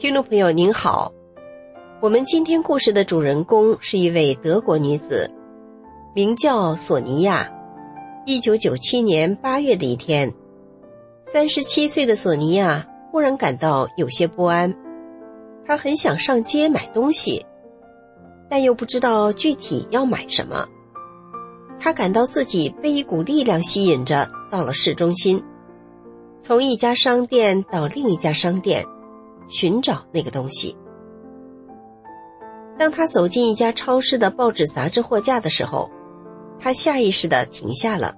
听众朋友您好，我们今天故事的主人公是一位德国女子，名叫索尼娅。一九九七年八月的一天，三十七岁的索尼娅忽然感到有些不安，她很想上街买东西，但又不知道具体要买什么。她感到自己被一股力量吸引着到了市中心，从一家商店到另一家商店。寻找那个东西。当他走进一家超市的报纸杂志货架的时候，他下意识的停下了，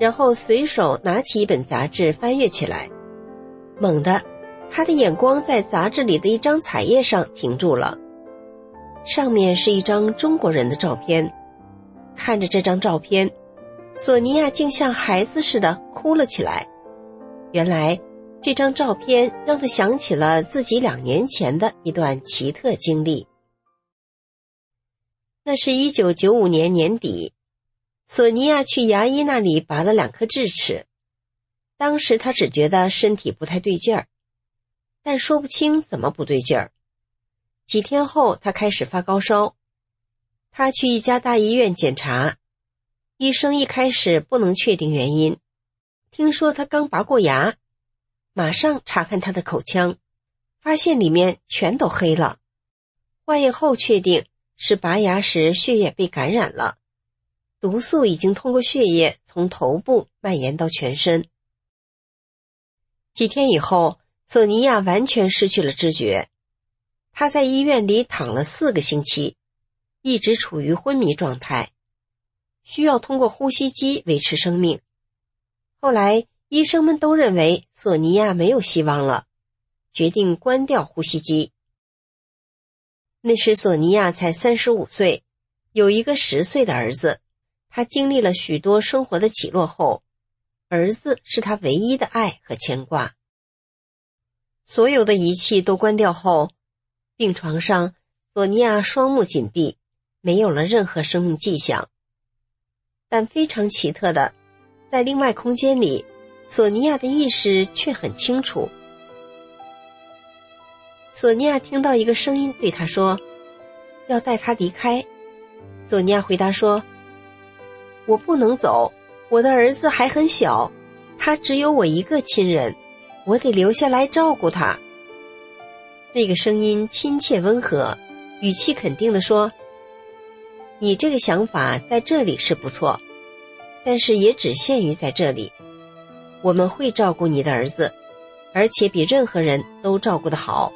然后随手拿起一本杂志翻阅起来。猛地，他的眼光在杂志里的一张彩页上停住了，上面是一张中国人的照片。看着这张照片，索尼娅竟像孩子似的哭了起来。原来。这张照片让他想起了自己两年前的一段奇特经历。那是一九九五年年底，索尼娅去牙医那里拔了两颗智齿。当时她只觉得身体不太对劲儿，但说不清怎么不对劲儿。几天后，她开始发高烧。她去一家大医院检查，医生一开始不能确定原因，听说她刚拔过牙。马上查看他的口腔，发现里面全都黑了。化验后确定是拔牙时血液被感染了，毒素已经通过血液从头部蔓延到全身。几天以后，索尼娅完全失去了知觉，她在医院里躺了四个星期，一直处于昏迷状态，需要通过呼吸机维持生命。后来。医生们都认为索尼娅没有希望了，决定关掉呼吸机。那时索尼娅才三十五岁，有一个十岁的儿子。他经历了许多生活的起落后，儿子是他唯一的爱和牵挂。所有的仪器都关掉后，病床上，索尼娅双目紧闭，没有了任何生命迹象。但非常奇特的，在另外空间里。索尼娅的意识却很清楚。索尼娅听到一个声音对她说：“要带他离开。”索尼娅回答说：“我不能走，我的儿子还很小，他只有我一个亲人，我得留下来照顾他。”那个声音亲切温和，语气肯定的说：“你这个想法在这里是不错，但是也只限于在这里。”我们会照顾你的儿子，而且比任何人都照顾的好。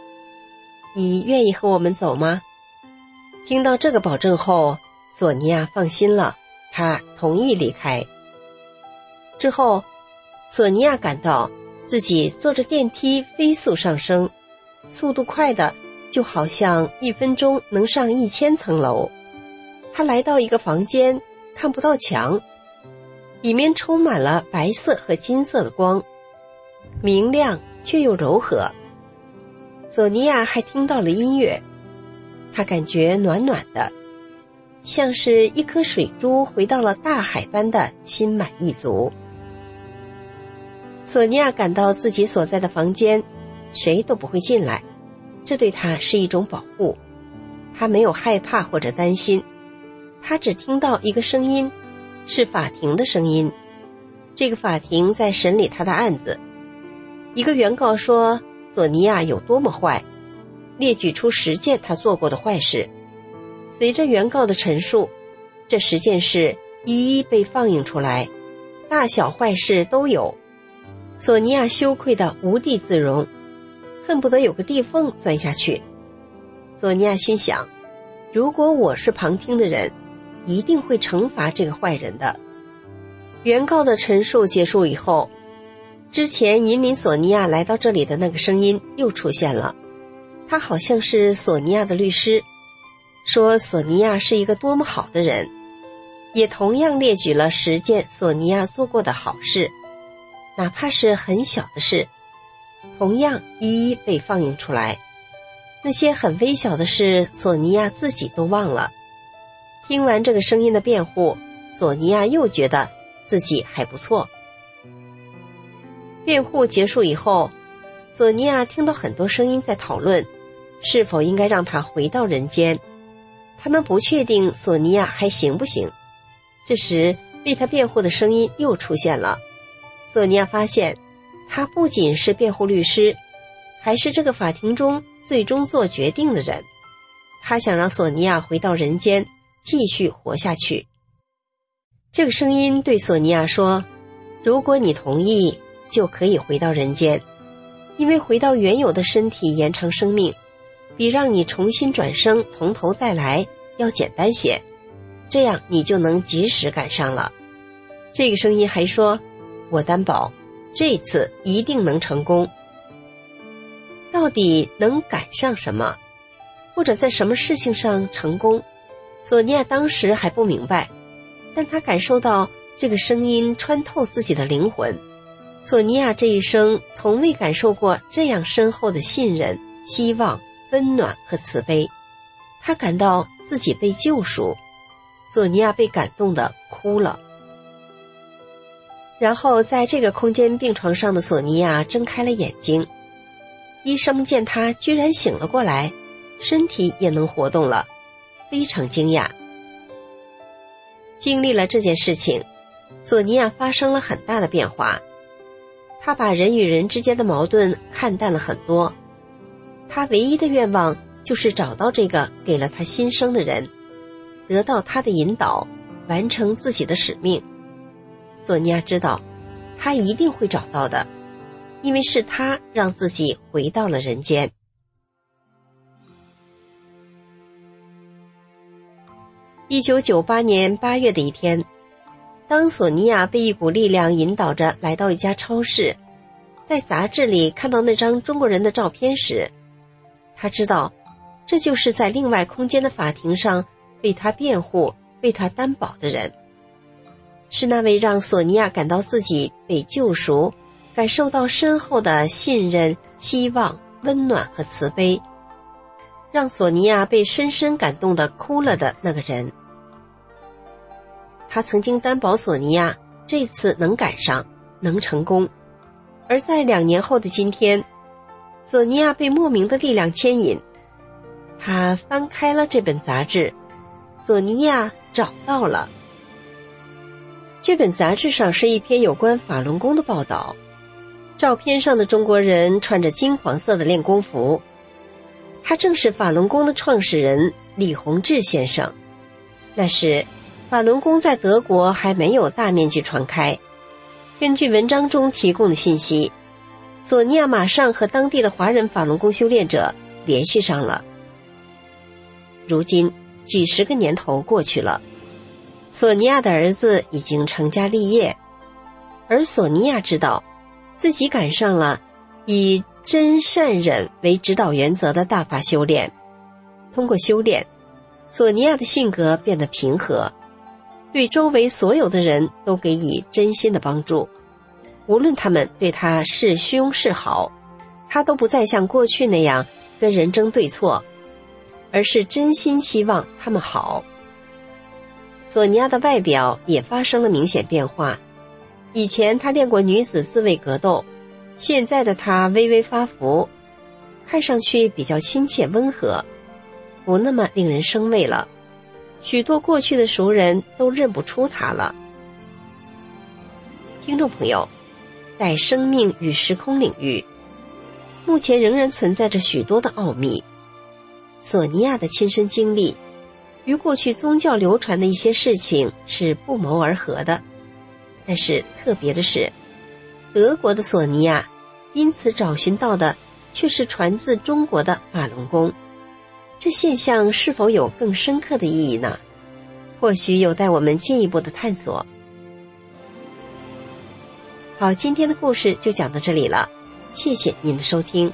你愿意和我们走吗？听到这个保证后，索尼娅放心了，她同意离开。之后，索尼娅感到自己坐着电梯飞速上升，速度快的就好像一分钟能上一千层楼。她来到一个房间，看不到墙。里面充满了白色和金色的光，明亮却又柔和。索尼娅还听到了音乐，她感觉暖暖的，像是一颗水珠回到了大海般的心满意足。索尼娅感到自己所在的房间，谁都不会进来，这对她是一种保护。她没有害怕或者担心，她只听到一个声音。是法庭的声音，这个法庭在审理他的案子。一个原告说索尼娅有多么坏，列举出十件他做过的坏事。随着原告的陈述，这十件事一一被放映出来，大小坏事都有。索尼娅羞愧的无地自容，恨不得有个地缝钻下去。索尼娅心想，如果我是旁听的人。一定会惩罚这个坏人的。原告的陈述结束以后，之前引领索尼娅来到这里的那个声音又出现了。他好像是索尼娅的律师，说索尼娅是一个多么好的人，也同样列举了十件索尼娅做过的好事，哪怕是很小的事，同样一一被放映出来。那些很微小的事，索尼娅自己都忘了。听完这个声音的辩护，索尼娅又觉得自己还不错。辩护结束以后，索尼娅听到很多声音在讨论，是否应该让他回到人间。他们不确定索尼娅还行不行。这时，为他辩护的声音又出现了。索尼娅发现，他不仅是辩护律师，还是这个法庭中最终做决定的人。他想让索尼娅回到人间。继续活下去。这个声音对索尼娅说：“如果你同意，就可以回到人间，因为回到原有的身体延长生命，比让你重新转生从头再来要简单些。这样你就能及时赶上了。”这个声音还说：“我担保，这次一定能成功。到底能赶上什么，或者在什么事情上成功？”索尼娅当时还不明白，但她感受到这个声音穿透自己的灵魂。索尼娅这一生从未感受过这样深厚的信任、希望、温暖和慈悲，她感到自己被救赎。索尼娅被感动的哭了。然后，在这个空间病床上的索尼娅睁开了眼睛，医生见她居然醒了过来，身体也能活动了。非常惊讶。经历了这件事情，索尼娅发生了很大的变化。她把人与人之间的矛盾看淡了很多。她唯一的愿望就是找到这个给了她新生的人，得到他的引导，完成自己的使命。索尼娅知道，他一定会找到的，因为是他让自己回到了人间。一九九八年八月的一天，当索尼娅被一股力量引导着来到一家超市，在杂志里看到那张中国人的照片时，他知道，这就是在另外空间的法庭上为他辩护、为他担保的人，是那位让索尼娅感到自己被救赎、感受到深厚的信任、希望、温暖和慈悲。让索尼娅被深深感动的哭了的那个人，他曾经担保索尼娅这次能赶上，能成功。而在两年后的今天，索尼娅被莫名的力量牵引，他翻开了这本杂志，索尼娅找到了。这本杂志上是一篇有关法轮功的报道，照片上的中国人穿着金黄色的练功服。他正是法轮功的创始人李洪志先生。那时，法轮功在德国还没有大面积传开。根据文章中提供的信息，索尼娅马上和当地的华人法轮功修炼者联系上了。如今，几十个年头过去了，索尼娅的儿子已经成家立业，而索尼娅知道，自己赶上了以。真善忍为指导原则的大法修炼，通过修炼，索尼娅的性格变得平和，对周围所有的人都给予真心的帮助，无论他们对他是凶是好，他都不再像过去那样跟人争对错，而是真心希望他们好。索尼娅的外表也发生了明显变化，以前她练过女子自卫格斗。现在的她微微发福，看上去比较亲切温和，不那么令人生畏了。许多过去的熟人都认不出他了。听众朋友，在生命与时空领域，目前仍然存在着许多的奥秘。索尼娅的亲身经历，与过去宗教流传的一些事情是不谋而合的。但是特别的是。德国的索尼娅，因此找寻到的却是传自中国的法轮功。这现象是否有更深刻的意义呢？或许有待我们进一步的探索。好，今天的故事就讲到这里了，谢谢您的收听。